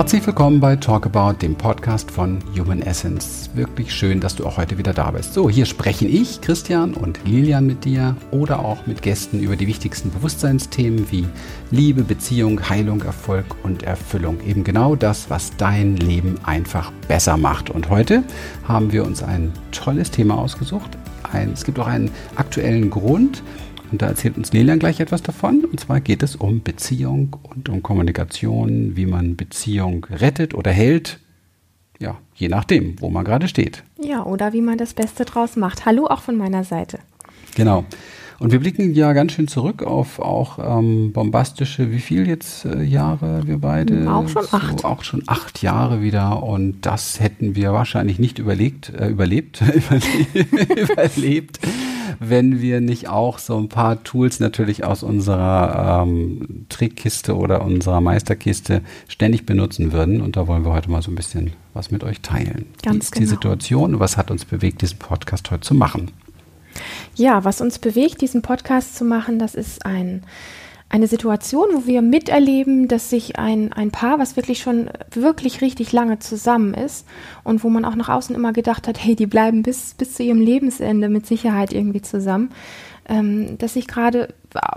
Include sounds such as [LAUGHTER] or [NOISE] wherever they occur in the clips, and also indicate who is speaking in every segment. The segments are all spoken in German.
Speaker 1: Herzlich willkommen bei Talk About, dem Podcast von Human Essence. Wirklich schön, dass du auch heute wieder da bist. So, hier sprechen ich, Christian und Lilian mit dir oder auch mit Gästen über die wichtigsten Bewusstseinsthemen wie Liebe, Beziehung, Heilung, Erfolg und Erfüllung. Eben genau das, was dein Leben einfach besser macht. Und heute haben wir uns ein tolles Thema ausgesucht. Ein, es gibt auch einen aktuellen Grund, und da erzählt uns Lilian gleich etwas davon. Und zwar geht es um Beziehung und um Kommunikation, wie man Beziehung rettet oder hält. Ja, je nachdem, wo man gerade steht.
Speaker 2: Ja, oder wie man das Beste draus macht. Hallo auch von meiner Seite.
Speaker 1: Genau. Und wir blicken ja ganz schön zurück auf auch ähm, bombastische, wie viel jetzt äh, Jahre wir beide?
Speaker 2: Auch schon acht.
Speaker 1: So, auch schon acht Jahre wieder. Und das hätten wir wahrscheinlich nicht überlegt, äh, überlebt, [LAUGHS] [LAUGHS] überlebt, wenn wir nicht auch so ein paar Tools natürlich aus unserer ähm, Trickkiste oder unserer Meisterkiste ständig benutzen würden. Und da wollen wir heute mal so ein bisschen was mit euch teilen.
Speaker 2: Ganz
Speaker 1: Wie ist
Speaker 2: genau.
Speaker 1: die Situation und was hat uns bewegt, diesen Podcast heute zu machen?
Speaker 2: Ja, was uns bewegt, diesen Podcast zu machen, das ist ein, eine Situation, wo wir miterleben, dass sich ein, ein Paar, was wirklich schon wirklich richtig lange zusammen ist und wo man auch nach außen immer gedacht hat, hey, die bleiben bis, bis zu ihrem Lebensende mit Sicherheit irgendwie zusammen, ähm, dass sich gerade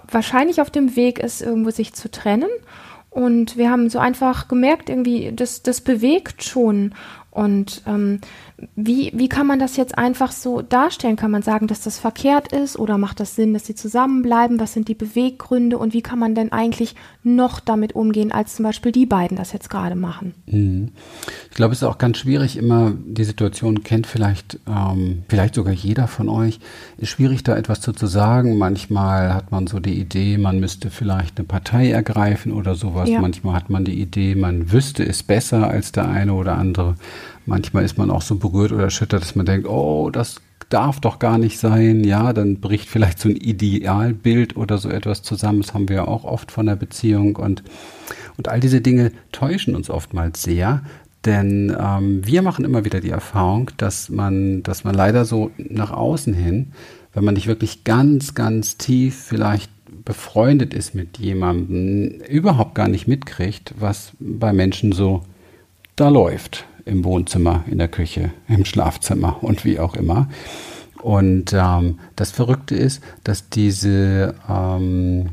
Speaker 2: wahrscheinlich auf dem Weg ist, irgendwo sich zu trennen. Und wir haben so einfach gemerkt, irgendwie, das, das bewegt schon. Und ähm, wie, wie kann man das jetzt einfach so darstellen? Kann man sagen, dass das verkehrt ist oder macht das Sinn, dass sie zusammenbleiben? Was sind die Beweggründe und wie kann man denn eigentlich noch damit umgehen, als zum Beispiel die beiden das jetzt gerade machen?
Speaker 1: Mhm. Ich glaube, es ist auch ganz schwierig, immer die Situation kennt vielleicht, ähm, vielleicht sogar jeder von euch, ist schwierig, da etwas zu, zu sagen. Manchmal hat man so die Idee, man müsste vielleicht eine Partei ergreifen oder sowas.
Speaker 2: Ja.
Speaker 1: Manchmal hat man die Idee, man wüsste es besser als der eine oder andere. Manchmal ist man auch so berührt oder erschüttert, dass man denkt, oh, das darf doch gar nicht sein. Ja, dann bricht vielleicht so ein Idealbild oder so etwas zusammen. Das haben wir ja auch oft von der Beziehung und, und all diese Dinge täuschen uns oftmals sehr. Denn ähm, wir machen immer wieder die Erfahrung, dass man, dass man leider so nach außen hin, wenn man nicht wirklich ganz, ganz tief vielleicht befreundet ist mit jemandem, überhaupt gar nicht mitkriegt, was bei Menschen so da läuft im Wohnzimmer, in der Küche, im Schlafzimmer und wie auch immer. Und ähm, das Verrückte ist, dass diese ähm,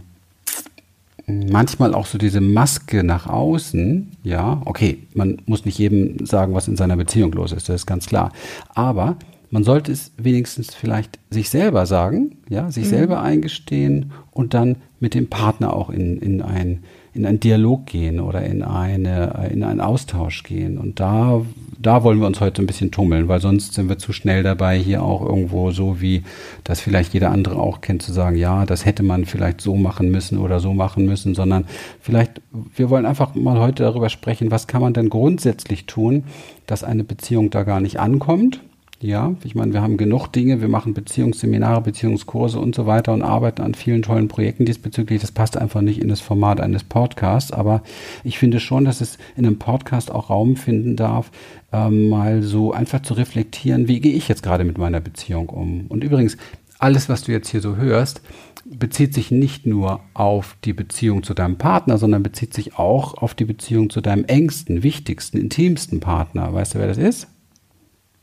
Speaker 1: manchmal auch so diese Maske nach außen, ja, okay, man muss nicht jedem sagen, was in seiner Beziehung los ist, das ist ganz klar. Aber man sollte es wenigstens vielleicht sich selber sagen, ja, sich mhm. selber eingestehen und dann mit dem Partner auch in, in ein in einen Dialog gehen oder in, eine, in einen Austausch gehen. Und da, da wollen wir uns heute ein bisschen tummeln, weil sonst sind wir zu schnell dabei, hier auch irgendwo so wie das vielleicht jeder andere auch kennt, zu sagen, ja, das hätte man vielleicht so machen müssen oder so machen müssen, sondern vielleicht, wir wollen einfach mal heute darüber sprechen, was kann man denn grundsätzlich tun, dass eine Beziehung da gar nicht ankommt ja, ich meine, wir haben genug Dinge, wir machen Beziehungsseminare, Beziehungskurse und so weiter und arbeiten an vielen tollen Projekten diesbezüglich. Das passt einfach nicht in das Format eines Podcasts, aber ich finde schon, dass es in einem Podcast auch Raum finden darf, ähm, mal so einfach zu reflektieren, wie gehe ich jetzt gerade mit meiner Beziehung um. Und übrigens, alles, was du jetzt hier so hörst, bezieht sich nicht nur auf die Beziehung zu deinem Partner, sondern bezieht sich auch auf die Beziehung zu deinem engsten, wichtigsten, intimsten Partner. Weißt du, wer das ist?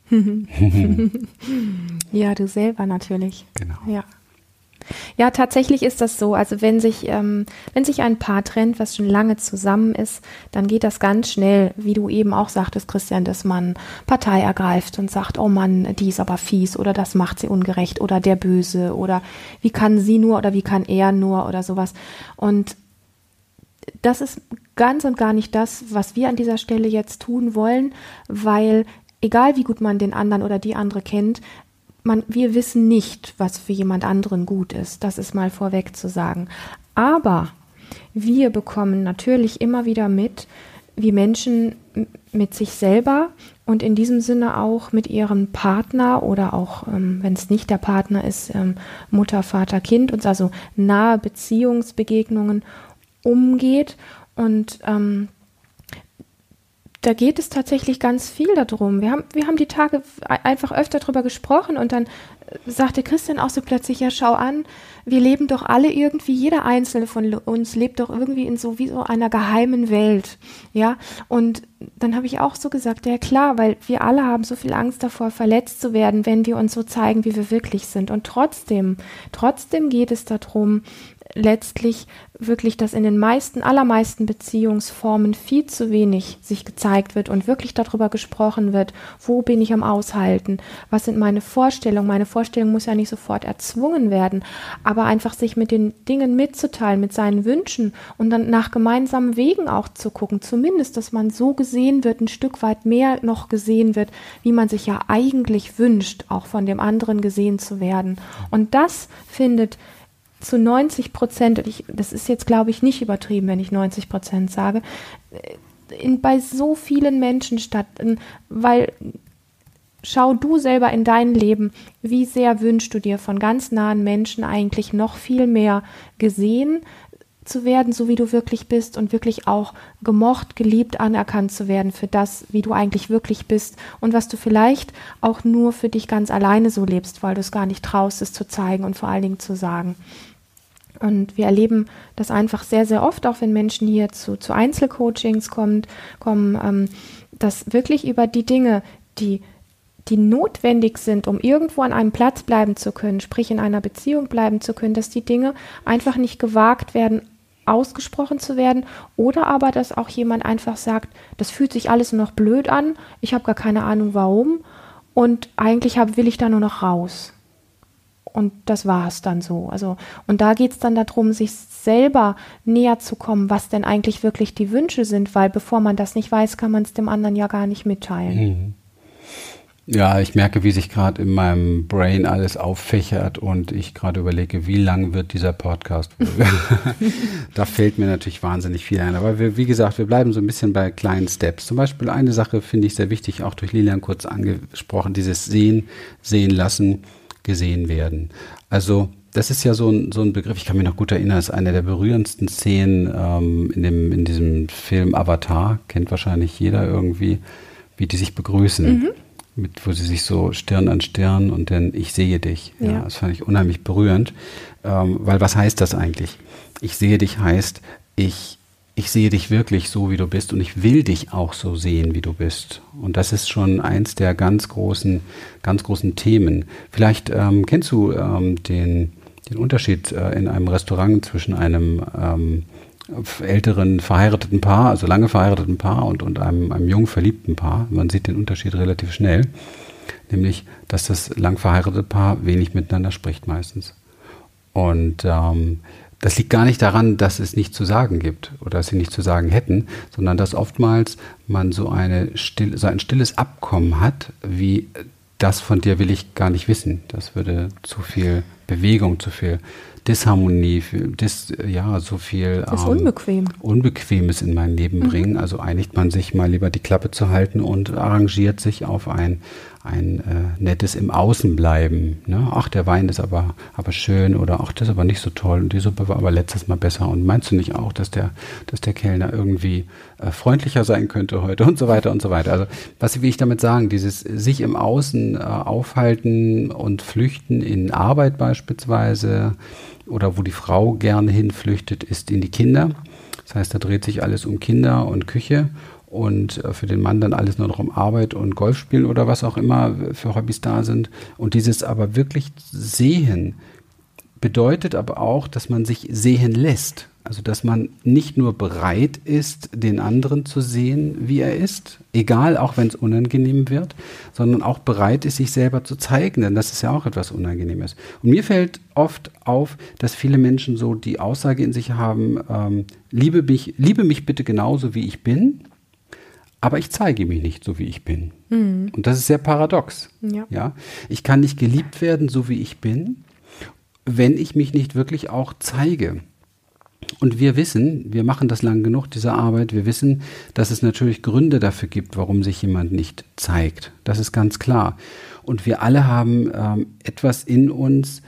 Speaker 1: [LAUGHS]
Speaker 2: ja, du selber natürlich.
Speaker 1: Genau.
Speaker 2: Ja. Ja, tatsächlich ist das so. Also wenn sich, ähm, wenn sich ein Paar trennt, was schon lange zusammen ist, dann geht das ganz schnell, wie du eben auch sagtest, Christian, dass man Partei ergreift und sagt, oh Mann, die ist aber fies oder das macht sie ungerecht oder der Böse oder wie kann sie nur oder wie kann er nur oder sowas. Und das ist ganz und gar nicht das, was wir an dieser Stelle jetzt tun wollen, weil egal wie gut man den anderen oder die andere kennt, man, wir wissen nicht, was für jemand anderen gut ist. Das ist mal vorweg zu sagen. Aber wir bekommen natürlich immer wieder mit, wie Menschen mit sich selber und in diesem Sinne auch mit ihrem Partner oder auch, ähm, wenn es nicht der Partner ist, ähm, Mutter, Vater, Kind, und also nahe Beziehungsbegegnungen umgeht. Und ähm, da geht es tatsächlich ganz viel darum. Wir haben, wir haben die Tage einfach öfter darüber gesprochen und dann sagte Christian auch so plötzlich, ja, schau an, wir leben doch alle irgendwie, jeder einzelne von uns lebt doch irgendwie in so wie so einer geheimen Welt, ja. Und dann habe ich auch so gesagt, ja klar, weil wir alle haben so viel Angst davor, verletzt zu werden, wenn wir uns so zeigen, wie wir wirklich sind. Und trotzdem, trotzdem geht es darum, letztlich wirklich, dass in den meisten, allermeisten Beziehungsformen viel zu wenig sich gezeigt wird und wirklich darüber gesprochen wird, wo bin ich am Aushalten, was sind meine Vorstellungen. Meine Vorstellung muss ja nicht sofort erzwungen werden, aber einfach sich mit den Dingen mitzuteilen, mit seinen Wünschen und dann nach gemeinsamen Wegen auch zu gucken, zumindest, dass man so gesehen wird, ein Stück weit mehr noch gesehen wird, wie man sich ja eigentlich wünscht, auch von dem anderen gesehen zu werden. Und das findet zu 90 Prozent, ich, das ist jetzt glaube ich nicht übertrieben, wenn ich 90 Prozent sage, in, bei so vielen Menschen statt, weil schau du selber in dein Leben, wie sehr wünschst du dir von ganz nahen Menschen eigentlich noch viel mehr gesehen zu werden, so wie du wirklich bist und wirklich auch gemocht, geliebt, anerkannt zu werden für das, wie du eigentlich wirklich bist und was du vielleicht auch nur für dich ganz alleine so lebst, weil du es gar nicht traust, es zu zeigen und vor allen Dingen zu sagen. Und wir erleben das einfach sehr, sehr oft, auch wenn Menschen hier zu, zu Einzelcoachings kommen, kommen ähm, dass wirklich über die Dinge, die, die notwendig sind, um irgendwo an einem Platz bleiben zu können, sprich in einer Beziehung bleiben zu können, dass die Dinge einfach nicht gewagt werden, ausgesprochen zu werden. Oder aber, dass auch jemand einfach sagt, das fühlt sich alles nur noch blöd an, ich habe gar keine Ahnung warum. Und eigentlich hab, will ich da nur noch raus und das war es dann so. Also, und da geht es dann darum, sich selber näher zu kommen, was denn eigentlich wirklich die Wünsche sind, weil bevor man das nicht weiß, kann man es dem anderen ja gar nicht mitteilen. Mhm.
Speaker 1: Ja, ich merke, wie sich gerade in meinem Brain alles auffächert und ich gerade überlege, wie lang wird dieser Podcast? [LAUGHS] [LAUGHS] da fällt mir natürlich wahnsinnig viel ein. Aber wir, wie gesagt, wir bleiben so ein bisschen bei kleinen Steps. Zum Beispiel eine Sache finde ich sehr wichtig, auch durch Lilian kurz angesprochen, dieses Sehen, Sehen lassen gesehen werden. Also das ist ja so ein, so ein Begriff, ich kann mich noch gut erinnern, ist eine der berührendsten Szenen ähm, in, dem, in diesem Film Avatar, kennt wahrscheinlich jeder irgendwie, wie die sich begrüßen. Mhm. Mit, wo sie sich so Stirn an Stirn und dann ich sehe dich. Ja. ja das fand ich unheimlich berührend. Ähm, weil was heißt das eigentlich? Ich sehe dich heißt, ich ich sehe dich wirklich so, wie du bist und ich will dich auch so sehen, wie du bist. Und das ist schon eins der ganz großen, ganz großen Themen. Vielleicht ähm, kennst du ähm, den, den Unterschied äh, in einem Restaurant zwischen einem ähm, älteren verheirateten Paar, also lange verheirateten Paar und, und einem, einem jung verliebten Paar. Man sieht den Unterschied relativ schnell, nämlich, dass das lang verheiratete Paar wenig miteinander spricht meistens. Und ähm, das liegt gar nicht daran, dass es nichts zu sagen gibt oder dass sie nichts zu sagen hätten, sondern dass oftmals man so, still, so ein stilles Abkommen hat, wie das von dir will ich gar nicht wissen. Das würde zu viel Bewegung, zu viel Disharmonie, dis, ja, so viel
Speaker 2: das ähm, unbequem.
Speaker 1: Unbequemes in mein Leben mhm. bringen. Also einigt man sich mal lieber die Klappe zu halten und arrangiert sich auf ein ein äh, nettes im Außenbleiben. Ne? Ach, der Wein ist aber, aber schön oder ach, das ist aber nicht so toll und die Suppe war aber letztes Mal besser. Und meinst du nicht auch, dass der, dass der Kellner irgendwie äh, freundlicher sein könnte heute und so weiter und so weiter. Also was will ich damit sagen? Dieses sich im Außen äh, aufhalten und flüchten in Arbeit beispielsweise oder wo die Frau gerne hinflüchtet, ist in die Kinder. Das heißt, da dreht sich alles um Kinder und Küche und äh, für den Mann dann alles nur noch um Arbeit und Golfspielen oder was auch immer für Hobbys da sind. Und dieses aber wirklich sehen bedeutet aber auch, dass man sich sehen lässt. Also dass man nicht nur bereit ist, den anderen zu sehen, wie er ist, egal auch wenn es unangenehm wird, sondern auch bereit ist, sich selber zu zeigen, denn das ist ja auch etwas Unangenehmes. Und mir fällt oft auf, dass viele Menschen so die Aussage in sich haben, ähm, liebe, mich, liebe mich bitte genauso, wie ich bin aber ich zeige mich nicht so, wie ich bin. Mhm. Und das ist sehr paradox. Ja. ja. Ich kann nicht geliebt werden, so wie ich bin, wenn ich mich nicht wirklich auch zeige. Und wir wissen, wir machen das lang genug, diese Arbeit, wir wissen, dass es natürlich Gründe dafür gibt, warum sich jemand nicht zeigt. Das ist ganz klar. Und wir alle haben ähm, etwas in uns,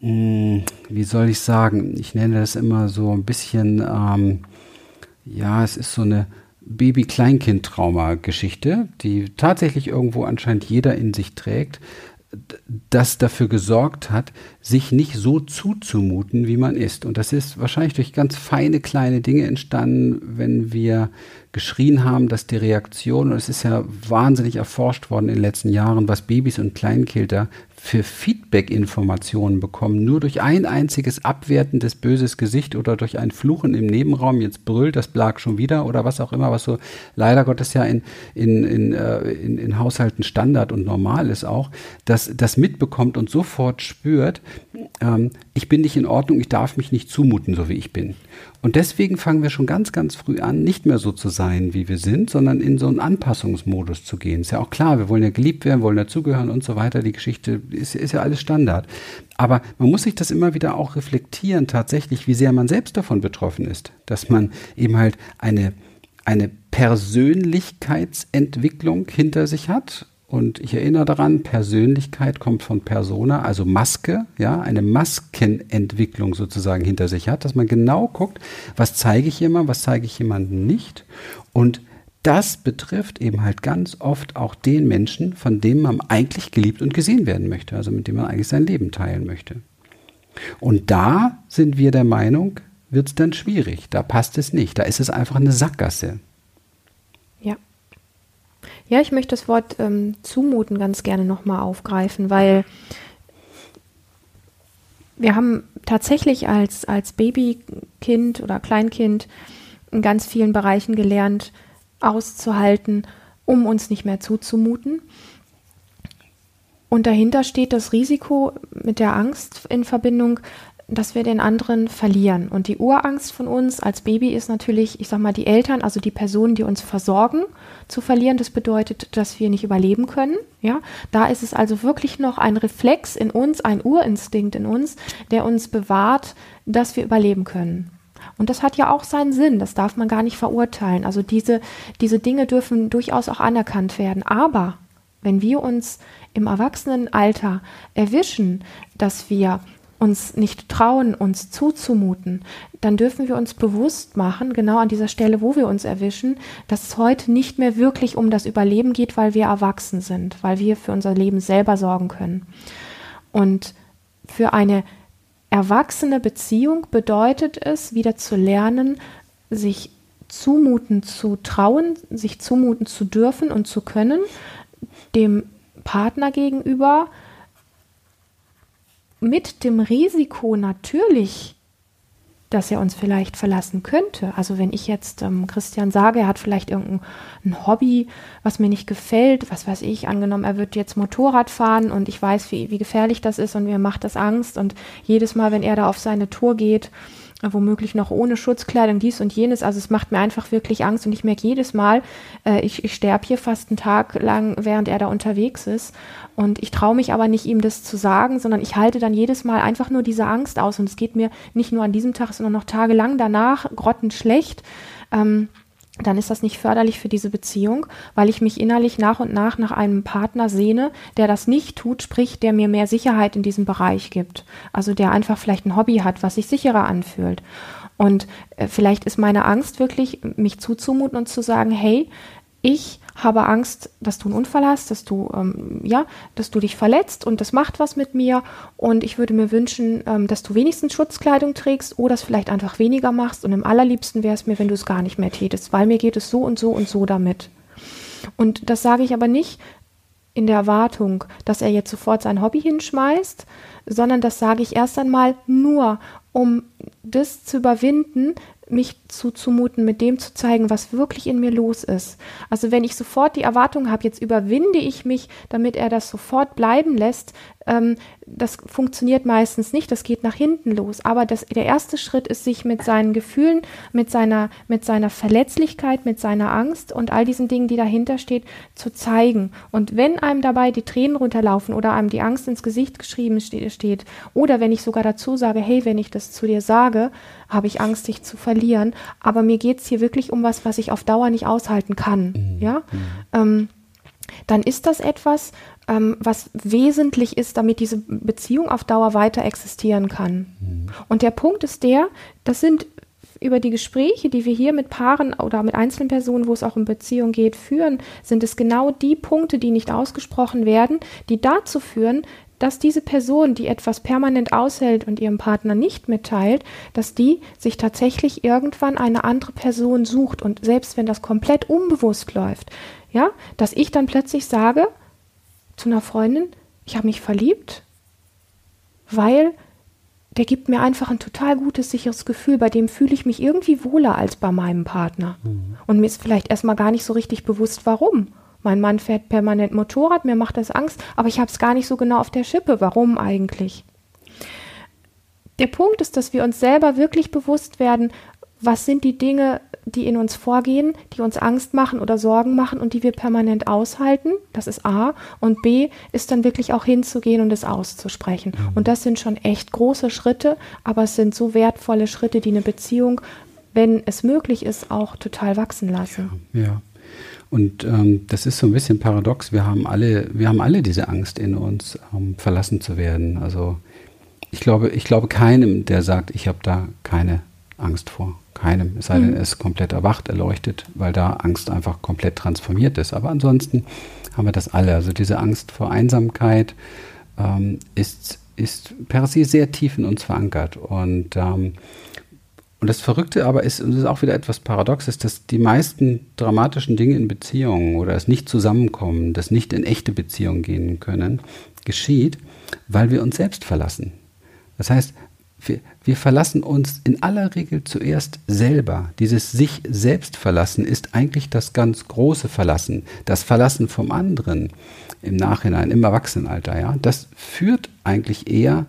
Speaker 1: mh, hm, wie soll ich sagen, ich nenne das immer so ein bisschen, ähm, ja, es ist so eine Baby-Kleinkind-Trauma-Geschichte, die tatsächlich irgendwo anscheinend jeder in sich trägt, das dafür gesorgt hat, sich nicht so zuzumuten, wie man ist. Und das ist wahrscheinlich durch ganz feine kleine Dinge entstanden, wenn wir geschrien haben, dass die Reaktion, und es ist ja wahnsinnig erforscht worden in den letzten Jahren, was Babys und Kleinkinder für Feedback-Informationen bekommen, nur durch ein einziges abwertendes böses Gesicht oder durch ein Fluchen im Nebenraum, jetzt brüllt das Blag schon wieder oder was auch immer, was so leider Gottes ja in, in, in, äh, in, in Haushalten Standard und normal ist auch, dass das mitbekommt und sofort spürt, ähm, ich bin nicht in Ordnung, ich darf mich nicht zumuten, so wie ich bin. Und deswegen fangen wir schon ganz, ganz früh an, nicht mehr so zu sein, wie wir sind, sondern in so einen Anpassungsmodus zu gehen. Ist ja auch klar, wir wollen ja geliebt werden, wollen dazugehören und so weiter. Die Geschichte ist, ist ja alles Standard. Aber man muss sich das immer wieder auch reflektieren, tatsächlich, wie sehr man selbst davon betroffen ist. Dass man eben halt eine, eine Persönlichkeitsentwicklung hinter sich hat und ich erinnere daran, Persönlichkeit kommt von Persona, also Maske, ja, eine Maskenentwicklung sozusagen hinter sich hat, dass man genau guckt, was zeige ich jemandem, was zeige ich jemandem nicht. Und das betrifft eben halt ganz oft auch den Menschen, von dem man eigentlich geliebt und gesehen werden möchte, also mit dem man eigentlich sein Leben teilen möchte. Und da sind wir der Meinung, wird es dann schwierig, da passt es nicht, da ist es einfach eine Sackgasse.
Speaker 2: Ja, ich möchte das Wort ähm, zumuten ganz gerne nochmal aufgreifen, weil wir haben tatsächlich als, als Babykind oder Kleinkind in ganz vielen Bereichen gelernt, auszuhalten, um uns nicht mehr zuzumuten. Und dahinter steht das Risiko mit der Angst in Verbindung, dass wir den anderen verlieren. Und die Urangst von uns als Baby ist natürlich, ich sag mal, die Eltern, also die Personen, die uns versorgen, zu verlieren. Das bedeutet, dass wir nicht überleben können. Ja, da ist es also wirklich noch ein Reflex in uns, ein Urinstinkt in uns, der uns bewahrt, dass wir überleben können. Und das hat ja auch seinen Sinn, das darf man gar nicht verurteilen. Also diese, diese Dinge dürfen durchaus auch anerkannt werden. Aber wenn wir uns im Erwachsenenalter erwischen, dass wir uns nicht trauen, uns zuzumuten, dann dürfen wir uns bewusst machen, genau an dieser Stelle, wo wir uns erwischen, dass es heute nicht mehr wirklich um das Überleben geht, weil wir erwachsen sind, weil wir für unser Leben selber sorgen können. Und für eine erwachsene Beziehung bedeutet es, wieder zu lernen, sich zumuten zu trauen, sich zumuten zu dürfen und zu können, dem Partner gegenüber mit dem Risiko natürlich, dass er uns vielleicht verlassen könnte. Also wenn ich jetzt ähm, Christian sage, er hat vielleicht irgendein Hobby, was mir nicht gefällt, was weiß ich, angenommen, er wird jetzt Motorrad fahren und ich weiß, wie, wie gefährlich das ist und mir macht das Angst und jedes Mal, wenn er da auf seine Tour geht, womöglich noch ohne Schutzkleidung, dies und jenes. Also es macht mir einfach wirklich Angst und ich merke jedes Mal, äh, ich, ich sterbe hier fast einen Tag lang, während er da unterwegs ist. Und ich traue mich aber nicht, ihm das zu sagen, sondern ich halte dann jedes Mal einfach nur diese Angst aus. Und es geht mir nicht nur an diesem Tag, sondern noch tagelang danach grottenschlecht. Ähm, dann ist das nicht förderlich für diese Beziehung, weil ich mich innerlich nach und nach nach einem Partner sehne, der das nicht tut, sprich, der mir mehr Sicherheit in diesem Bereich gibt. Also der einfach vielleicht ein Hobby hat, was sich sicherer anfühlt. Und äh, vielleicht ist meine Angst wirklich, mich zuzumuten und zu sagen, hey, ich habe Angst, dass du einen Unfall hast, dass du, ähm, ja, dass du dich verletzt und das macht was mit mir. Und ich würde mir wünschen, ähm, dass du wenigstens Schutzkleidung trägst oder es vielleicht einfach weniger machst. Und im allerliebsten wäre es mir, wenn du es gar nicht mehr tätest, weil mir geht es so und so und so damit. Und das sage ich aber nicht in der Erwartung, dass er jetzt sofort sein Hobby hinschmeißt, sondern das sage ich erst einmal nur, um das zu überwinden, mich zuzumuten, mit dem zu zeigen, was wirklich in mir los ist. Also wenn ich sofort die Erwartung habe, jetzt überwinde ich mich, damit er das sofort bleiben lässt, ähm, das funktioniert meistens nicht, das geht nach hinten los. Aber das, der erste Schritt ist, sich mit seinen Gefühlen, mit seiner, mit seiner Verletzlichkeit, mit seiner Angst und all diesen Dingen, die dahinter steht, zu zeigen. Und wenn einem dabei die Tränen runterlaufen oder einem die Angst ins Gesicht geschrieben steht, oder wenn ich sogar dazu sage, hey, wenn ich das zu dir sage, habe ich Angst, dich zu verlieren. Aber mir geht es hier wirklich um was, was ich auf Dauer nicht aushalten kann. Mhm. Ja. Mhm. Ähm, dann ist das etwas, ähm, was wesentlich ist, damit diese Beziehung auf Dauer weiter existieren kann. Mhm. Und der Punkt ist der, das sind über die Gespräche, die wir hier mit Paaren oder mit einzelnen Personen, wo es auch um Beziehung geht, führen, sind es genau die Punkte, die nicht ausgesprochen werden, die dazu führen, dass diese Person, die etwas permanent aushält und ihrem Partner nicht mitteilt, dass die sich tatsächlich irgendwann eine andere Person sucht und selbst wenn das komplett unbewusst läuft, ja, dass ich dann plötzlich sage zu einer Freundin, ich habe mich verliebt, weil der gibt mir einfach ein total gutes, sicheres Gefühl, bei dem fühle ich mich irgendwie wohler als bei meinem Partner. Mhm. Und mir ist vielleicht erstmal gar nicht so richtig bewusst, warum. Mein Mann fährt permanent Motorrad, mir macht das Angst, aber ich habe es gar nicht so genau auf der Schippe. Warum eigentlich? Der Punkt ist, dass wir uns selber wirklich bewusst werden, was sind die Dinge, die in uns vorgehen, die uns Angst machen oder Sorgen machen und die wir permanent aushalten. Das ist A. Und B ist dann wirklich auch hinzugehen und es auszusprechen. Mhm. Und das sind schon echt große Schritte, aber es sind so wertvolle Schritte, die eine Beziehung, wenn es möglich ist, auch total wachsen lassen.
Speaker 1: Ja. ja. Und ähm, das ist so ein bisschen paradox. Wir haben alle, wir haben alle diese Angst in uns, ähm, verlassen zu werden. Also ich glaube, ich glaube keinem, der sagt, ich habe da keine Angst vor. Keinem. Es sei denn, mhm. er ist komplett erwacht, erleuchtet, weil da Angst einfach komplett transformiert ist. Aber ansonsten haben wir das alle. Also diese Angst vor Einsamkeit ähm, ist, ist per se sehr tief in uns verankert. Und ähm, und das Verrückte aber ist, und das ist auch wieder etwas Paradoxes, dass die meisten dramatischen Dinge in Beziehungen oder das Nicht-Zusammenkommen, das nicht in echte Beziehungen gehen können, geschieht, weil wir uns selbst verlassen. Das heißt, wir, wir verlassen uns in aller Regel zuerst selber. Dieses sich selbst verlassen ist eigentlich das ganz große Verlassen. Das Verlassen vom anderen im Nachhinein, im Erwachsenenalter, ja, das führt eigentlich eher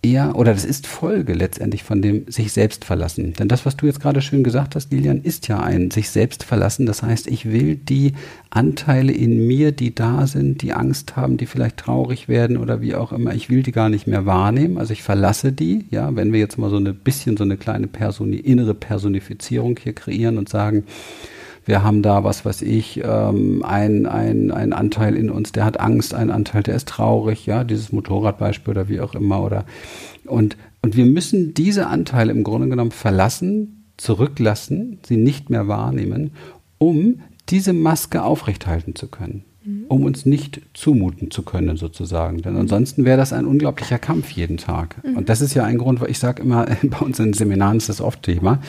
Speaker 1: eher, oder das ist Folge letztendlich von dem sich selbst verlassen. Denn das, was du jetzt gerade schön gesagt hast, Lilian, ist ja ein sich selbst verlassen. Das heißt, ich will die Anteile in mir, die da sind, die Angst haben, die vielleicht traurig werden oder wie auch immer, ich will die gar nicht mehr wahrnehmen. Also ich verlasse die, ja, wenn wir jetzt mal so ein bisschen so eine kleine Personi innere Personifizierung hier kreieren und sagen, wir haben da, was weiß ich, ähm, ein, ein, ein Anteil in uns, der hat Angst, ein Anteil, der ist traurig, ja, dieses Motorradbeispiel oder wie auch immer, oder und, und wir müssen diese Anteile im Grunde genommen verlassen, zurücklassen, sie nicht mehr wahrnehmen, um diese Maske aufrechthalten zu können. Mhm. um uns nicht zumuten zu können, sozusagen. Denn ansonsten wäre das ein unglaublicher Kampf jeden Tag. Mhm. Und das ist ja ein Grund, weil ich sage immer, [LAUGHS] bei uns in Seminaren ist das oft Thema.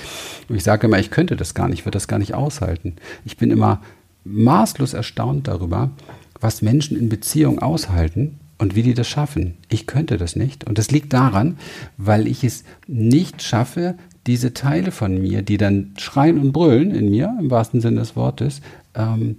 Speaker 1: Und ich sage immer, ich könnte das gar nicht, ich würde das gar nicht aushalten. Ich bin immer maßlos erstaunt darüber, was Menschen in Beziehung aushalten und wie die das schaffen. Ich könnte das nicht. Und das liegt daran, weil ich es nicht schaffe, diese Teile von mir, die dann schreien und brüllen in mir, im wahrsten Sinne des Wortes, ähm,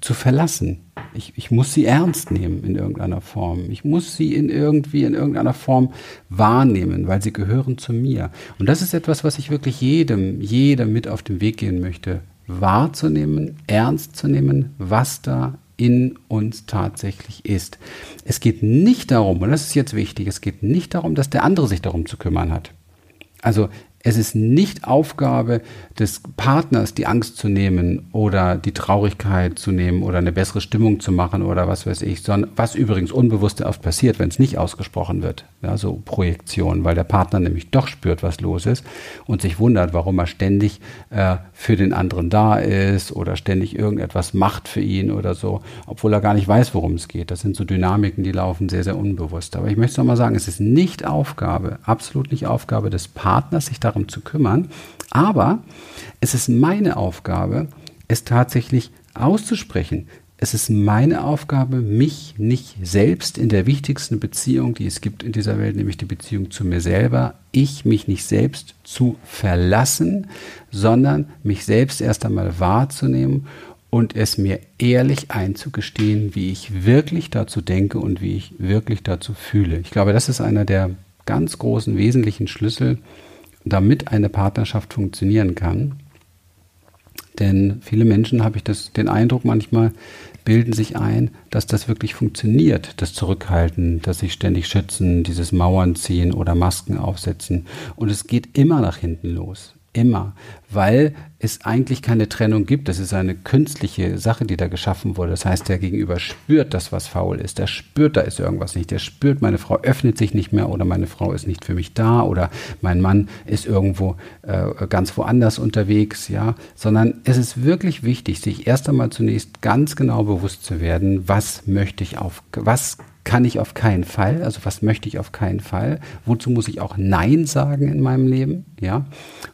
Speaker 1: zu verlassen. Ich, ich muss sie ernst nehmen in irgendeiner Form. Ich muss sie in irgendwie in irgendeiner Form wahrnehmen, weil sie gehören zu mir. Und das ist etwas, was ich wirklich jedem, jedem mit auf den Weg gehen möchte, wahrzunehmen, ernst zu nehmen, was da in uns tatsächlich ist. Es geht nicht darum, und das ist jetzt wichtig, es geht nicht darum, dass der andere sich darum zu kümmern hat. Also es ist nicht Aufgabe des Partners, die Angst zu nehmen oder die Traurigkeit zu nehmen oder eine bessere Stimmung zu machen oder was weiß ich, sondern was übrigens unbewusst oft passiert, wenn es nicht ausgesprochen wird. Ja, so Projektion, weil der Partner nämlich doch spürt, was los ist und sich wundert, warum er ständig äh, für den anderen da ist oder ständig irgendetwas macht für ihn oder so, obwohl er gar nicht weiß, worum es geht. Das sind so Dynamiken, die laufen sehr, sehr unbewusst. Aber ich möchte nochmal sagen, es ist nicht Aufgabe, absolut nicht Aufgabe des Partners, sich darum zu kümmern, aber es ist meine Aufgabe, es tatsächlich auszusprechen, es ist meine Aufgabe, mich nicht selbst in der wichtigsten Beziehung, die es gibt in dieser Welt, nämlich die Beziehung zu mir selber, ich mich nicht selbst zu verlassen, sondern mich selbst erst einmal wahrzunehmen und es mir ehrlich einzugestehen, wie ich wirklich dazu denke und wie ich wirklich dazu fühle. Ich glaube, das ist einer der ganz großen wesentlichen Schlüssel, damit eine Partnerschaft funktionieren kann. Denn viele Menschen, habe ich das, den Eindruck manchmal, bilden sich ein, dass das wirklich funktioniert, das Zurückhalten, das sich ständig schützen, dieses Mauern ziehen oder Masken aufsetzen. Und es geht immer nach hinten los. Immer, weil es eigentlich keine Trennung gibt. Das ist eine künstliche Sache, die da geschaffen wurde. Das heißt, der Gegenüber spürt das, was faul ist. Der spürt, da ist irgendwas nicht. Der spürt, meine Frau öffnet sich nicht mehr oder meine Frau ist nicht für mich da oder mein Mann ist irgendwo äh, ganz woanders unterwegs, ja. Sondern es ist wirklich wichtig, sich erst einmal zunächst ganz genau bewusst zu werden, was möchte ich auf, was kann ich auf keinen Fall, also was möchte ich auf keinen Fall, wozu muss ich auch Nein sagen in meinem Leben, ja,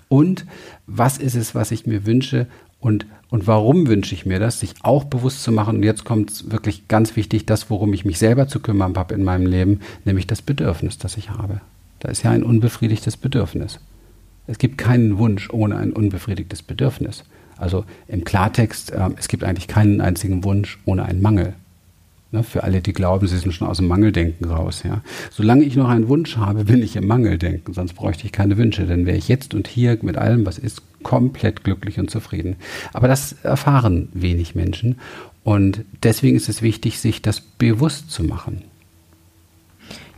Speaker 1: und was ist es, was ich mir wünsche und, und warum wünsche ich mir das, sich auch bewusst zu machen. Und jetzt kommt es wirklich ganz wichtig, das, worum ich mich selber zu kümmern habe in meinem Leben, nämlich das Bedürfnis, das ich habe. Da ist ja ein unbefriedigtes Bedürfnis. Es gibt keinen Wunsch ohne ein unbefriedigtes Bedürfnis. Also im Klartext, äh, es gibt eigentlich keinen einzigen Wunsch ohne einen Mangel. Ne, für alle, die glauben, sie sind schon aus dem Mangeldenken raus. Ja. Solange ich noch einen Wunsch habe, bin ich im Mangeldenken, sonst bräuchte ich keine Wünsche. Dann wäre ich jetzt und hier mit allem, was ist, komplett glücklich und zufrieden. Aber das erfahren wenig Menschen. Und deswegen ist es wichtig, sich das bewusst zu machen.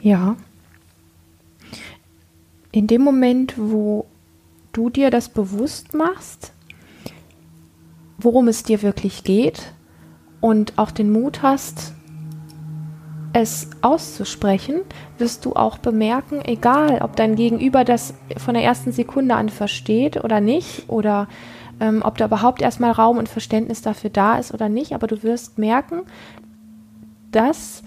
Speaker 2: Ja. In dem Moment, wo du dir das bewusst machst, worum es dir wirklich geht und auch den Mut hast, es auszusprechen, wirst du auch bemerken, egal ob dein Gegenüber das von der ersten Sekunde an versteht oder nicht, oder ähm, ob da überhaupt erstmal Raum und Verständnis dafür da ist oder nicht, aber du wirst merken, dass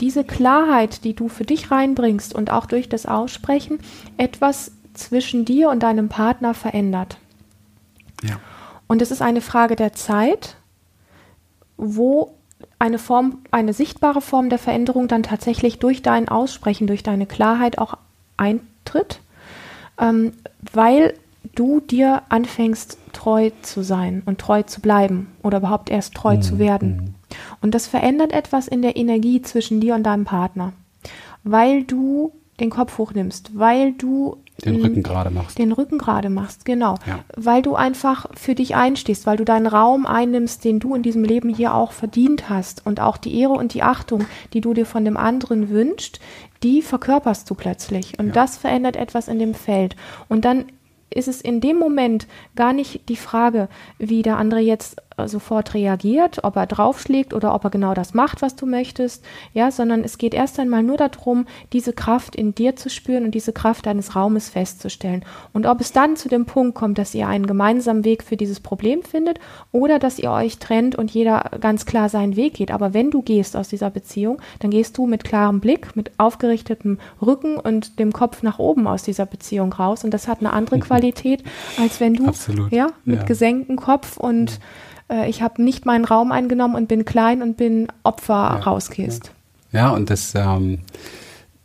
Speaker 2: diese Klarheit, die du für dich reinbringst und auch durch das Aussprechen, etwas zwischen dir und deinem Partner verändert. Ja. Und es ist eine Frage der Zeit, wo eine Form, eine sichtbare Form der Veränderung dann tatsächlich durch dein Aussprechen, durch deine Klarheit auch eintritt, ähm, weil du dir anfängst, treu zu sein und treu zu bleiben oder überhaupt erst treu mhm. zu werden. Und das verändert etwas in der Energie zwischen dir und deinem Partner, weil du den Kopf hochnimmst, weil du
Speaker 1: den Rücken gerade machst.
Speaker 2: Den Rücken gerade machst, genau. Ja. Weil du einfach für dich einstehst, weil du deinen Raum einnimmst, den du in diesem Leben hier auch verdient hast. Und auch die Ehre und die Achtung, die du dir von dem anderen wünschst, die verkörperst du plötzlich. Und ja. das verändert etwas in dem Feld. Und dann ist es in dem Moment gar nicht die Frage, wie der andere jetzt sofort reagiert, ob er draufschlägt oder ob er genau das macht, was du möchtest, ja, sondern es geht erst einmal nur darum, diese Kraft in dir zu spüren und diese Kraft deines Raumes festzustellen. Und ob es dann zu dem Punkt kommt, dass ihr einen gemeinsamen Weg für dieses Problem findet oder dass ihr euch trennt und jeder ganz klar seinen Weg geht. Aber wenn du gehst aus dieser Beziehung, dann gehst du mit klarem Blick, mit aufgerichtetem Rücken und dem Kopf nach oben aus dieser Beziehung raus. Und das hat eine andere [LAUGHS] Qualität, als wenn du
Speaker 1: Absolut.
Speaker 2: ja mit ja. gesenktem Kopf und ja äh, ich habe nicht meinen Raum eingenommen und bin klein und bin Opfer ja, rausgehst.
Speaker 1: Ja. ja, und das, ähm,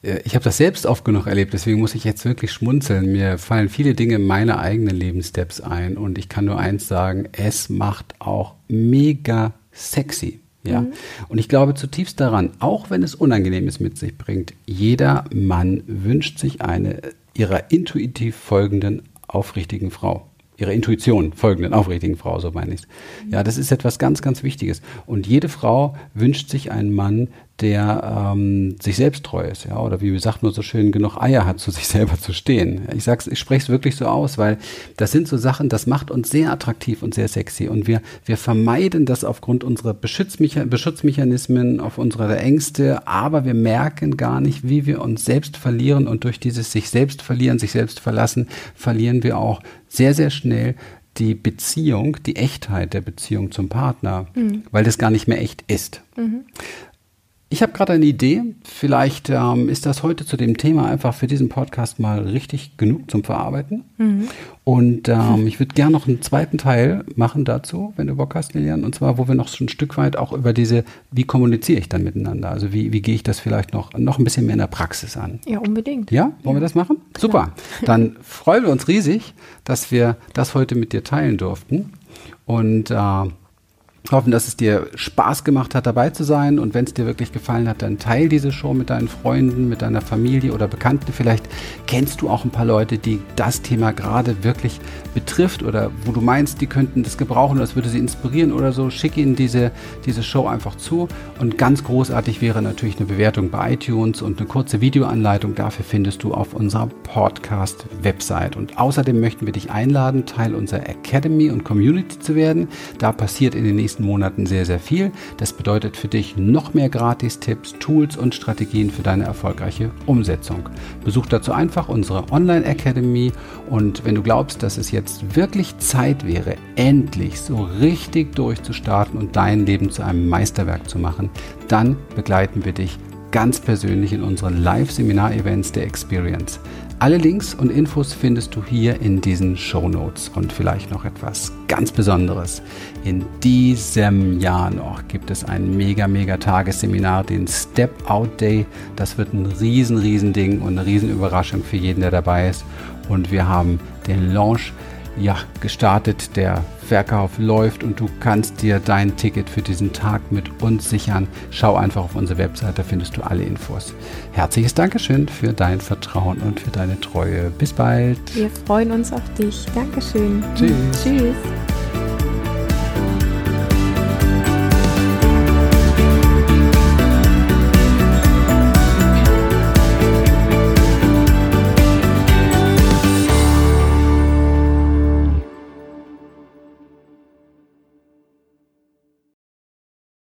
Speaker 1: äh, ich habe das selbst oft genug erlebt, deswegen muss ich jetzt wirklich schmunzeln. Mir fallen viele Dinge in meine eigenen Lebenssteps ein und ich kann nur eins sagen, es macht auch mega sexy. Ja. Mhm. Und ich glaube zutiefst daran, auch wenn es Unangenehmes mit sich bringt, jeder Mann wünscht sich eine ihrer intuitiv folgenden aufrichtigen Frau ihrer Intuition folgenden aufrichtigen Frau, so meine ich. Ja, das ist etwas ganz, ganz Wichtiges. Und jede Frau wünscht sich einen Mann, der ähm, sich selbst treu ist, ja, oder wie sagt man so schön, genug Eier hat, zu sich selber zu stehen. Ich sag's, ich spreche es wirklich so aus, weil das sind so Sachen, das macht uns sehr attraktiv und sehr sexy. Und wir, wir vermeiden das aufgrund unserer Beschützmecha Beschutzmechanismen, auf unserer Ängste, aber wir merken gar nicht, wie wir uns selbst verlieren und durch dieses sich selbst verlieren, sich selbst verlassen, verlieren wir auch sehr, sehr schnell die Beziehung, die Echtheit der Beziehung zum Partner, mhm. weil das gar nicht mehr echt ist. Mhm. Ich habe gerade eine Idee. Vielleicht ähm, ist das heute zu dem Thema einfach für diesen Podcast mal richtig genug zum Verarbeiten. Mhm. Und ähm, [LAUGHS] ich würde gerne noch einen zweiten Teil machen dazu, wenn du Bock hast, Lilian. Und zwar, wo wir noch so ein Stück weit auch über diese, wie kommuniziere ich dann miteinander? Also wie, wie gehe ich das vielleicht noch, noch ein bisschen mehr in der Praxis an?
Speaker 2: Ja, unbedingt.
Speaker 1: Ja, wollen ja. wir das machen? Klar. Super. [LAUGHS] Dann freuen wir uns riesig, dass wir das heute mit dir teilen durften. Und äh, hoffen, dass es dir Spaß gemacht hat, dabei zu sein. Und wenn es dir wirklich gefallen hat, dann teile diese Show mit deinen Freunden, mit deiner Familie oder Bekannten. Vielleicht kennst du auch ein paar Leute, die das Thema gerade wirklich betrifft oder wo du meinst, die könnten das gebrauchen, das würde sie inspirieren oder so. Schick ihnen diese, diese Show einfach zu. Und ganz großartig wäre natürlich eine Bewertung bei iTunes und eine kurze Videoanleitung. Dafür findest du auf unserer Podcast-Website. Und außerdem möchten wir dich einladen, Teil unserer Academy und Community zu werden. Da passiert in den nächsten nächsten Monaten sehr, sehr viel. Das bedeutet für dich noch mehr Gratis-Tipps, Tools und Strategien für deine erfolgreiche Umsetzung. Besuch dazu einfach unsere Online Academy und wenn du glaubst, dass es jetzt wirklich Zeit wäre, endlich so richtig durchzustarten und dein Leben zu einem Meisterwerk zu machen, dann begleiten wir dich ganz persönlich in unseren Live-Seminar-Events der Experience. Alle Links und Infos findest du hier in diesen Show Notes und vielleicht noch etwas ganz Besonderes. In diesem Jahr noch gibt es ein mega, mega Tagesseminar, den Step Out Day. Das wird ein riesen, riesen Ding und eine riesen Überraschung für jeden, der dabei ist. Und wir haben den Launch ja, gestartet. Der Verkauf läuft und du kannst dir dein Ticket für diesen Tag mit uns sichern. Schau einfach auf unsere Webseite, da findest du alle Infos. Herzliches Dankeschön für dein Vertrauen und für deine Treue. Bis bald.
Speaker 2: Wir freuen uns auf dich. Dankeschön.
Speaker 1: Tschüss.
Speaker 2: Tschüss.